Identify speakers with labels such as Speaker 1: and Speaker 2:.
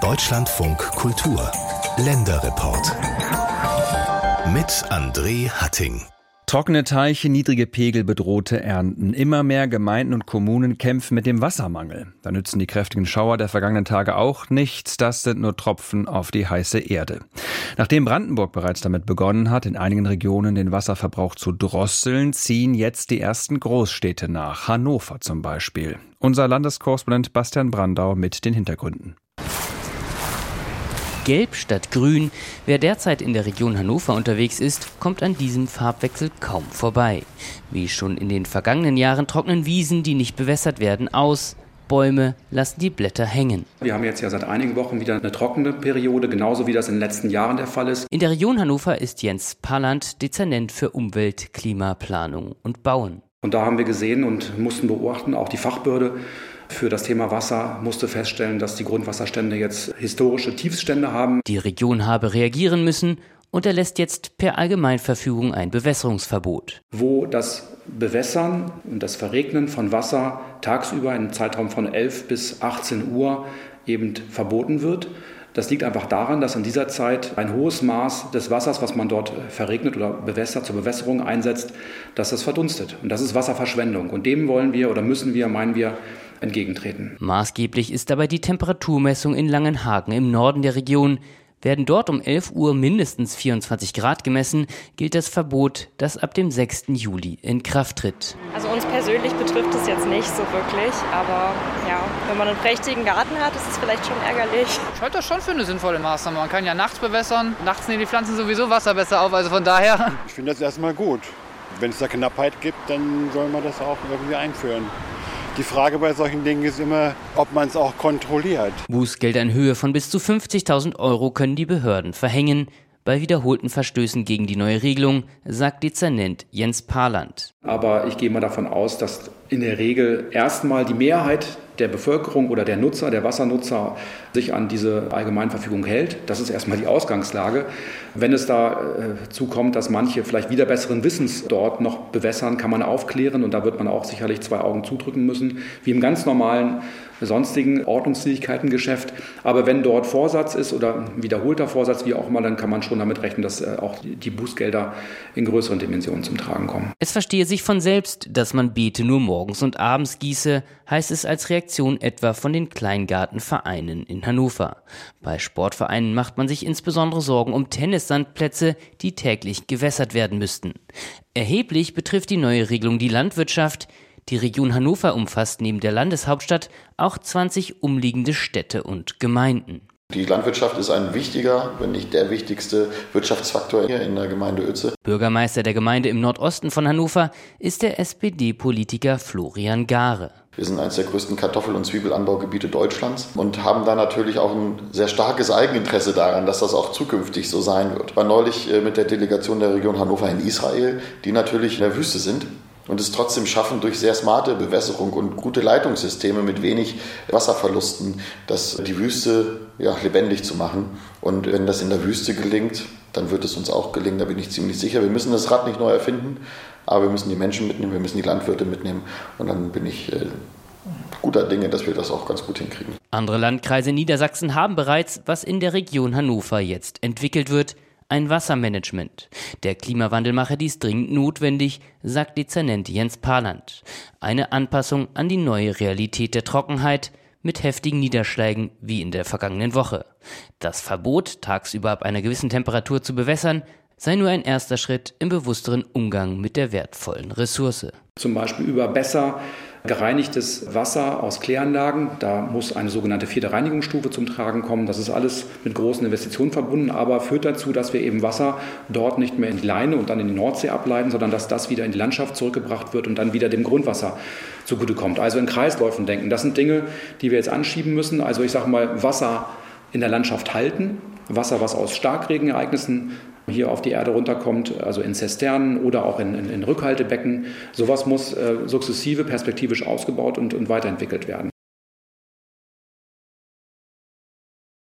Speaker 1: Deutschlandfunk Kultur Länderreport mit André Hatting.
Speaker 2: Trockene Teiche, niedrige Pegel, bedrohte Ernten. Immer mehr Gemeinden und Kommunen kämpfen mit dem Wassermangel. Da nützen die kräftigen Schauer der vergangenen Tage auch nichts. Das sind nur Tropfen auf die heiße Erde. Nachdem Brandenburg bereits damit begonnen hat, in einigen Regionen den Wasserverbrauch zu drosseln, ziehen jetzt die ersten Großstädte nach. Hannover zum Beispiel. Unser Landeskorrespondent Bastian Brandau mit den Hintergründen.
Speaker 3: Gelb statt Grün. Wer derzeit in der Region Hannover unterwegs ist, kommt an diesem Farbwechsel kaum vorbei. Wie schon in den vergangenen Jahren trocknen Wiesen, die nicht bewässert werden, aus. Bäume lassen die Blätter hängen.
Speaker 4: Wir haben jetzt ja seit einigen Wochen wieder eine trockene Periode, genauso wie das in den letzten Jahren der Fall ist.
Speaker 3: In der Region Hannover ist Jens Palland Dezernent für Umwelt, Klimaplanung und Bauen.
Speaker 4: Und da haben wir gesehen und mussten beobachten, auch die Fachbehörde für das Thema Wasser musste feststellen, dass die Grundwasserstände jetzt historische Tiefstände haben.
Speaker 3: Die Region habe reagieren müssen und erlässt jetzt per Allgemeinverfügung ein Bewässerungsverbot.
Speaker 4: Wo das Bewässern und das Verregnen von Wasser tagsüber im Zeitraum von 11 bis 18 Uhr eben verboten wird. Das liegt einfach daran, dass in dieser Zeit ein hohes Maß des Wassers, was man dort verregnet oder bewässert, zur Bewässerung einsetzt, dass das verdunstet. Und das ist Wasserverschwendung. Und dem wollen wir oder müssen wir, meinen wir, entgegentreten.
Speaker 3: Maßgeblich ist dabei die Temperaturmessung in Langenhagen im Norden der Region. Werden dort um 11 Uhr mindestens 24 Grad gemessen, gilt das Verbot, das ab dem 6. Juli in Kraft tritt.
Speaker 5: Also uns persönlich betrifft es jetzt nicht so wirklich, aber ja, wenn man einen prächtigen Garten hat, ist es vielleicht schon ärgerlich.
Speaker 6: Ich halte das schon für eine sinnvolle Maßnahme. Man kann ja nachts bewässern, nachts nehmen die Pflanzen sowieso Wasser besser auf, also von daher.
Speaker 7: Ich finde das erstmal gut. Wenn es da Knappheit gibt, dann soll man das auch irgendwie einführen. Die Frage bei solchen Dingen ist immer, ob man es auch kontrolliert.
Speaker 3: Bußgelder in Höhe von bis zu 50.000 Euro können die Behörden verhängen. Bei wiederholten Verstößen gegen die neue Regelung, sagt Dezernent Jens Parland.
Speaker 4: Aber ich gehe mal davon aus, dass in der Regel erstmal die Mehrheit der Bevölkerung oder der Nutzer, der Wassernutzer sich an diese Allgemeinverfügung hält. Das ist erstmal die Ausgangslage. Wenn es dazu äh, kommt, dass manche vielleicht wieder besseren Wissens dort noch bewässern, kann man aufklären und da wird man auch sicherlich zwei Augen zudrücken müssen, wie im ganz normalen sonstigen Ordnungsfähigkeitengeschäft. Aber wenn dort Vorsatz ist oder wiederholter Vorsatz, wie auch immer, dann kann man schon damit rechnen, dass äh, auch die Bußgelder in größeren Dimensionen zum Tragen kommen.
Speaker 3: Es verstehe sich von selbst, dass man Beete nur morgens und abends gieße, heißt es als Reaktion etwa von den Kleingartenvereinen in Hannover. Bei Sportvereinen macht man sich insbesondere Sorgen um Tennissandplätze, die täglich gewässert werden müssten. Erheblich betrifft die neue Regelung die Landwirtschaft, die Region Hannover umfasst neben der Landeshauptstadt auch 20 umliegende Städte und Gemeinden.
Speaker 8: Die Landwirtschaft ist ein wichtiger, wenn nicht der wichtigste Wirtschaftsfaktor hier in der Gemeinde Uetze.
Speaker 3: Bürgermeister der Gemeinde im Nordosten von Hannover ist der SPD-Politiker Florian Gare.
Speaker 8: Wir sind eines der größten Kartoffel- und Zwiebelanbaugebiete Deutschlands und haben da natürlich auch ein sehr starkes Eigeninteresse daran, dass das auch zukünftig so sein wird. Ich war neulich äh, mit der Delegation der Region Hannover in Israel, die natürlich in der Wüste sind und es trotzdem schaffen, durch sehr smarte Bewässerung und gute Leitungssysteme mit wenig Wasserverlusten, das, die Wüste ja, lebendig zu machen. Und wenn das in der Wüste gelingt, dann wird es uns auch gelingen, da bin ich ziemlich sicher. Wir müssen das Rad nicht neu erfinden, aber wir müssen die Menschen mitnehmen, wir müssen die Landwirte mitnehmen und dann bin ich äh, guter Dinge, dass wir das auch ganz gut hinkriegen.
Speaker 3: Andere Landkreise Niedersachsen haben bereits, was in der Region Hannover jetzt entwickelt wird, ein Wassermanagement. Der Klimawandel mache dies dringend notwendig, sagt Dezernent Jens Parland. Eine Anpassung an die neue Realität der Trockenheit mit heftigen Niederschlägen wie in der vergangenen Woche. Das Verbot, tagsüber ab einer gewissen Temperatur zu bewässern, sei nur ein erster Schritt im bewussteren Umgang mit der wertvollen Ressource.
Speaker 4: Zum Beispiel über besser gereinigtes Wasser aus Kläranlagen. Da muss eine sogenannte vierte Reinigungsstufe zum Tragen kommen. Das ist alles mit großen Investitionen verbunden, aber führt dazu, dass wir eben Wasser dort nicht mehr in die Leine und dann in die Nordsee ableiten, sondern dass das wieder in die Landschaft zurückgebracht wird und dann wieder dem Grundwasser zugutekommt. Also in Kreisläufen denken. Das sind Dinge, die wir jetzt anschieben müssen. Also ich sage mal, Wasser in der Landschaft halten, Wasser, was aus Starkregenereignissen hier auf die Erde runterkommt, also in Zisternen oder auch in, in, in Rückhaltebecken. Sowas muss äh, sukzessive perspektivisch ausgebaut und, und weiterentwickelt werden.